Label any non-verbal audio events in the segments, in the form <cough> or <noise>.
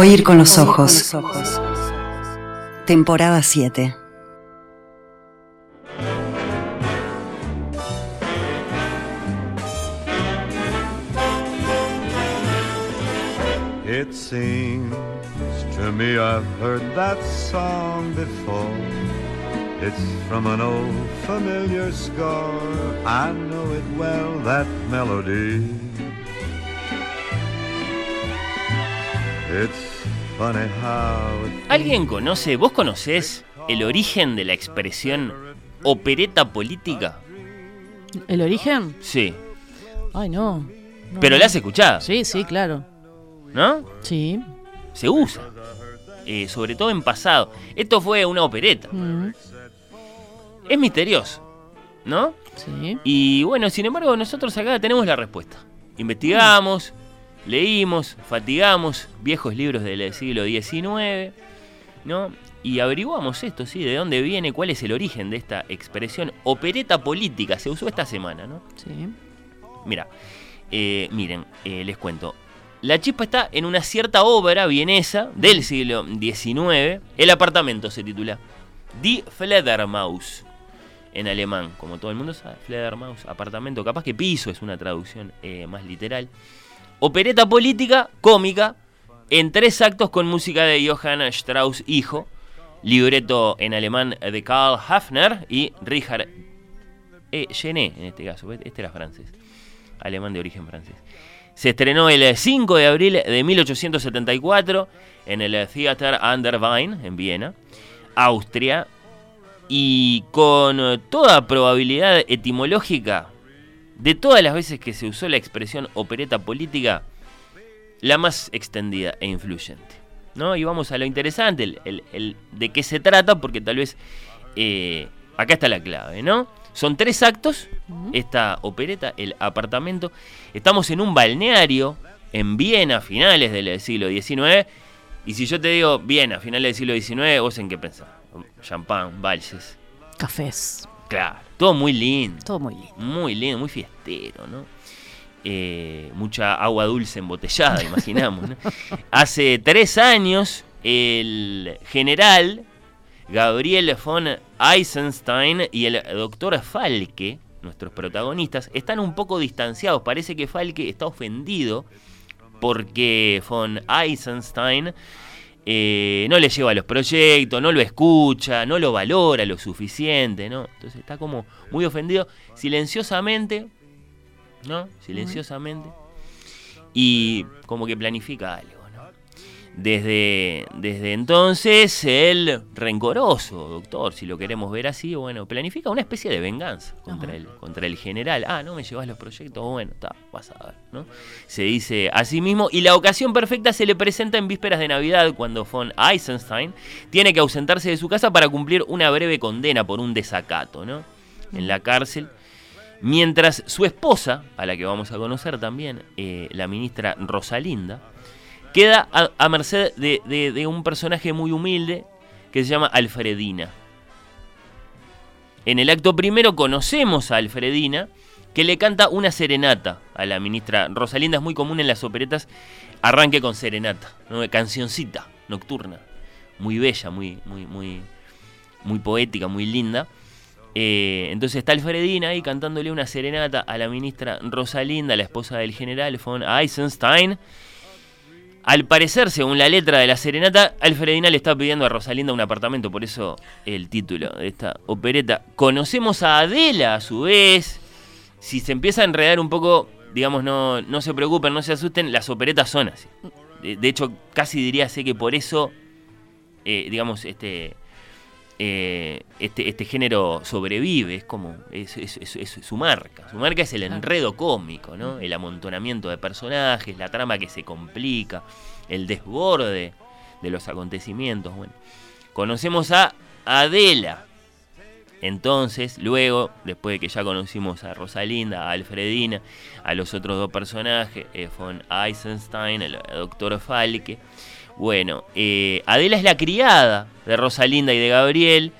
Oír con los ojos. Temporada 7. It seems to me I've heard that song before. It's from an old familiar score. I know it well, that melody. It's ¿Alguien conoce, vos conocés el origen de la expresión opereta política? ¿El origen? Sí. Ay, no. No, Pero no. la has escuchado, Sí, sí, claro. ¿no? Sí. Se usa. Eh, sobre todo en pasado. Esto fue una opereta. Mm, Es misterioso, ¿no? sí. Y bueno, sin embargo, nosotros acá tenemos la respuesta. Investigamos, leímos, fatigamos viejos libros del siglo XIX, ¿no? Y averiguamos esto, ¿sí? De dónde viene, cuál es el origen de esta expresión opereta política. Se usó esta semana, ¿no? Sí. Mira, eh, miren, eh, les cuento. La chispa está en una cierta obra vienesa del siglo XIX. El apartamento se titula Die Fledermaus. En alemán, como todo el mundo sabe, Fledermaus, apartamento. Capaz que piso es una traducción eh, más literal. Opereta política, cómica, en tres actos con música de Johann Strauss, hijo. Libreto en alemán de Karl Hafner y Richard eh, en este caso. Este era francés alemán de origen francés. Se estrenó el 5 de abril de 1874 en el Theater an der en Viena, Austria, y con toda probabilidad etimológica, de todas las veces que se usó la expresión opereta política, la más extendida e influyente. ¿no? Y vamos a lo interesante, el, el- el de qué se trata, porque tal vez eh, acá está la clave, ¿no? Son tres actos, esta opereta, el apartamento. Estamos en un balneario en Viena, a finales del siglo XIX. Y si yo te digo Viena, finales del siglo XIX, ¿vos en qué pensás? Champán, valses. Cafés. Claro, todo muy lindo. Todo muy lindo. Muy lindo, muy fiestero, ¿no? Eh, mucha agua dulce embotellada, imaginamos. ¿no? <laughs> Hace tres años, el general Gabriel von Eisenstein y el doctor Falke, nuestros protagonistas, están un poco distanciados. Parece que Falke está ofendido porque von Eisenstein eh, no le lleva los proyectos, no lo escucha, no lo valora lo suficiente, ¿no? Entonces está como muy ofendido, silenciosamente, ¿no? Silenciosamente. Y como que planifica algo. Desde, desde entonces, el rencoroso doctor, si lo queremos ver así, bueno, planifica una especie de venganza contra, el, contra el general. Ah, no me llevas los proyectos, bueno, está, vas a ver, ¿no? Se dice a sí mismo, y la ocasión perfecta se le presenta en vísperas de Navidad, cuando von Eisenstein tiene que ausentarse de su casa para cumplir una breve condena por un desacato, ¿no? En la cárcel. Mientras su esposa, a la que vamos a conocer también, eh, la ministra Rosalinda, queda a, a merced de, de- de un personaje muy humilde que se llama Alfredina. En el acto primero conocemos a Alfredina, que le canta una serenata a la ministra Rosalinda. Es muy común en las operetas arranque con serenata, cancioncita nocturna, muy bella, muy, muy, muy, muy poética, muy linda. Eh, entonces está Alfredina ahí cantándole una serenata a la ministra Rosalinda, la esposa del general von Eisenstein. Al parecer, según la letra de la serenata, Alfredina le está pidiendo a Rosalinda un apartamento, por eso el título de esta opereta. Conocemos a Adela a su vez. Si se empieza a enredar un poco, digamos, no, no se preocupen, no se asusten, las operetas son así. De, hecho, casi diría sé que por eso, eh, digamos, este, eh, este, este género sobrevive, es como, es, es- es- es su marca. Su marca es el enredo cómico, ¿no? El amontonamiento de personajes, la trama que se complica, el desborde de los acontecimientos. Bueno, conocemos a Adela. Entonces, luego, después de que ya conocimos a Rosalinda, a Alfredina, a los otros dos personajes, eh, von Eisenstein, el doctor Falke, bueno, eh, Adela es la criada de Rosalinda y de Gabriel,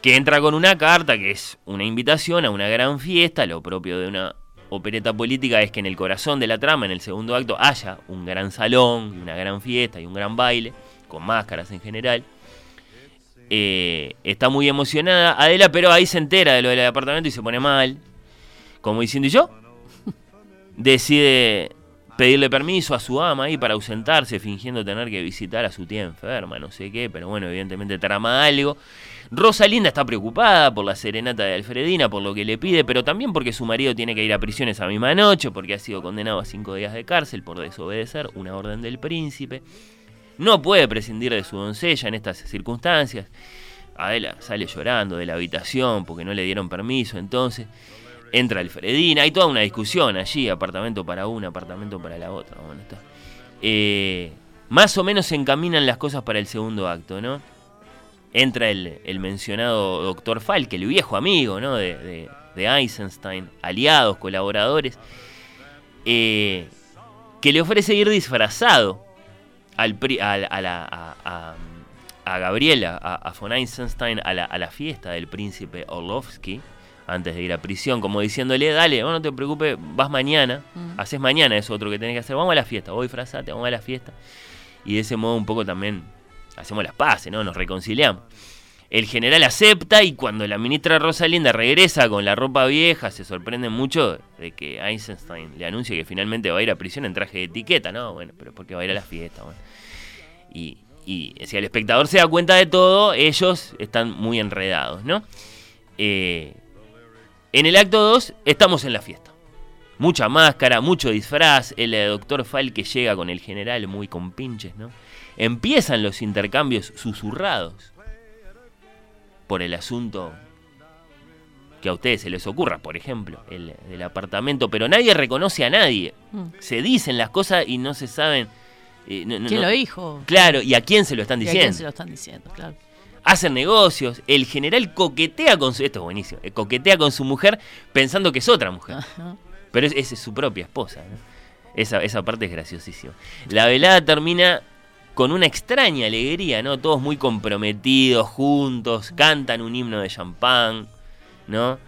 que entra con una carta que es una invitación a una gran fiesta, lo propio de una opereta política es que en el corazón de la trama, en el segundo acto, haya un gran salón, una gran fiesta y un gran baile, con máscaras en general. Eh, está muy emocionada Adela, pero ahí se entera de lo del apartamento y se pone mal. Como diciendo, ¿y yo? <laughs> Decide pedirle permiso a su ama ahí para ausentarse, fingiendo tener que visitar a su tía enferma, no sé qué, pero bueno, evidentemente trama algo. Rosalinda está preocupada por la serenata de Alfredina, por lo que le pide, pero también porque su marido tiene que ir a prisión esa misma noche, porque ha sido condenado a cinco días de cárcel por desobedecer una orden del príncipe. No puede prescindir de su doncella en estas circunstancias. Adela sale llorando de la habitación porque no le dieron permiso, entonces entra Alfredina, hay toda una discusión allí, apartamento para una, apartamento para la otra. Eh, más o menos se encaminan las cosas para el segundo acto, ¿no? Entra el, mencionado doctor Falk, el viejo amigo, ¿no? De, Eisenstein, aliados, colaboradores, eh, que le ofrece ir disfrazado al, a, la, a, Gabriela, a, von Eisenstein, a la, a la fiesta del príncipe Orlovsky antes de ir a prisión, como diciéndole, dale, no te preocupes, vas mañana, mm. haces mañana eso otro que tenés que hacer, vamos a la fiesta, vos disfrazate, vamos a la fiesta. Y de ese modo un poco también hacemos las paces, ¿no? Nos reconciliamos. El general acepta y cuando la ministra Rosalinda regresa con la ropa vieja, se sorprende mucho de que Eisenstein le anuncie que finalmente va a ir a prisión en traje de etiqueta, ¿no? Bueno, pero porque va a ir a la fiesta, bueno. Y, y si el espectador se da cuenta de todo, ellos están muy enredados, ¿no? Eh, en el acto 2 estamos en la fiesta. Mucha máscara, mucho disfraz, el doctor Fal que llega con el general muy con pinches, ¿no? Empiezan los intercambios susurrados por el asunto que a ustedes se les ocurra, por ejemplo, el del apartamento, pero nadie reconoce a nadie. Mm. Se dicen las cosas y no se saben... Eh, ¿Quién lo dijo? Claro, y a quién se lo están diciendo. a quién se lo están diciendo, claro hacen negocios, el general coquetea con su, esto es buenísimo, eh, coquetea con su mujer pensando que es otra mujer. Pero es, es, su propia esposa. Esa, esa parte es graciosísima. La velada termina con una extraña alegría, ¿no? Todos muy comprometidos, juntos, cantan un himno de champán, ¿no?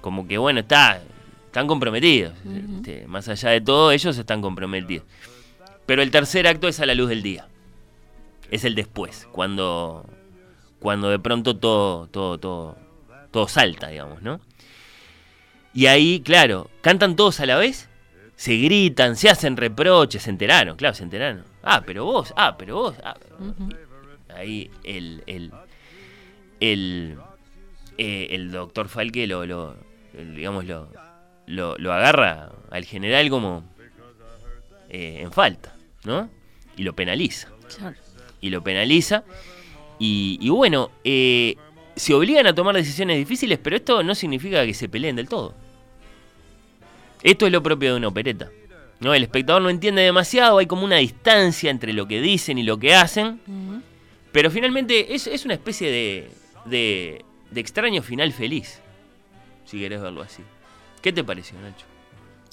Como que bueno, está, están comprometidos. Este, más allá de todo, ellos están comprometidos. Pero el tercer acto es a la luz del día. Es el después, cuando cuando de pronto todo, todo, todo, todo salta, digamos, ¿no? Y ahí, claro, cantan todos a la vez, se gritan, se hacen reproches, se enteraron, claro, se enteraron. Ah, pero vos, ah, pero vos. Ah, Ahí el, el, el, eh, el doctor Falque lo, lo digamos, lo, lo, agarra al general como eh, en falta, ¿no? Y lo penaliza. Y lo penaliza. Y, bueno, eh, se obligan a tomar decisiones difíciles, pero esto no significa que se peleen del todo. Esto es lo propio de una opereta. ¿no? El espectador no entiende demasiado, hay como una distancia entre lo que dicen y lo que hacen. Pero finalmente es, es una especie de, de, extraño final feliz, si querés verlo así. ¿Qué te pareció, Nacho?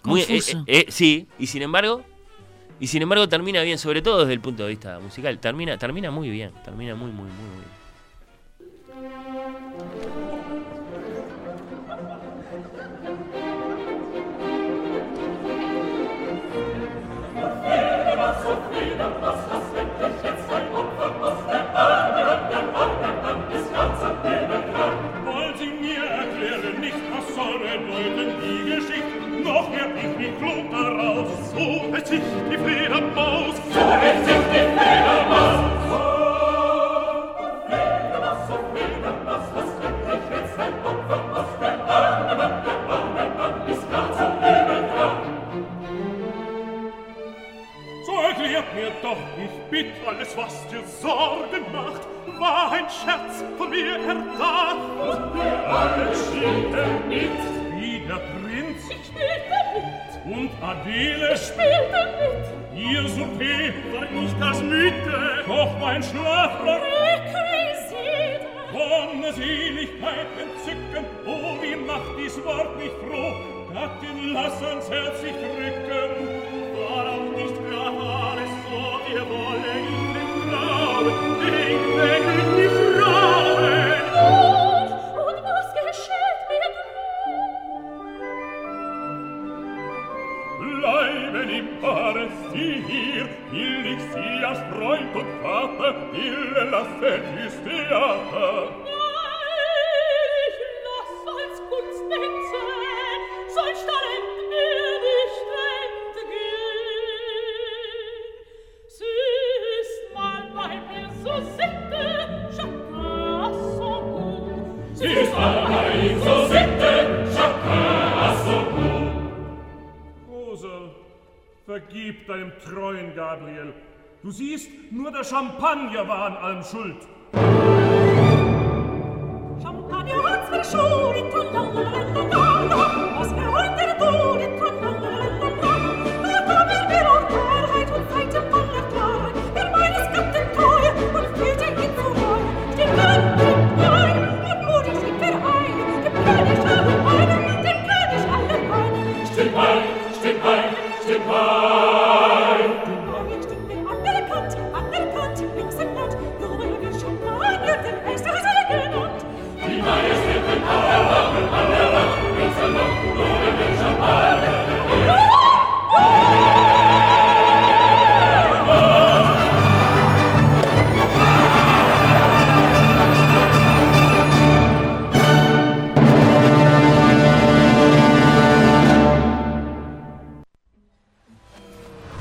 Muy, eh, eh, sí, y sin embargo, y sin embargo termina bien, sobre todo desde el punto de vista musical. Termina, termina muy bien, termina muy, muy, muy, bien. Scherz von mir erdacht. Und wir alle spielten er mit. Wie der Prinz. Ich spielte er mit. Und Adele. Ich spielte er mit. Ihr Souper war nicht das Müde. Doch mein Schlaf war... Requisite. Wonne Seligkeit, Entzücken. Oh, wie macht dies Wort mich froh. Gattin, lass uns herzlich drücken. War auch nicht gerade alles so, wir wollen in den Traum. Denk, denk. ihrem treuen Gabriel. Du siehst, nur der Champagner war an allem schuld. Champagner hat's mir schuld,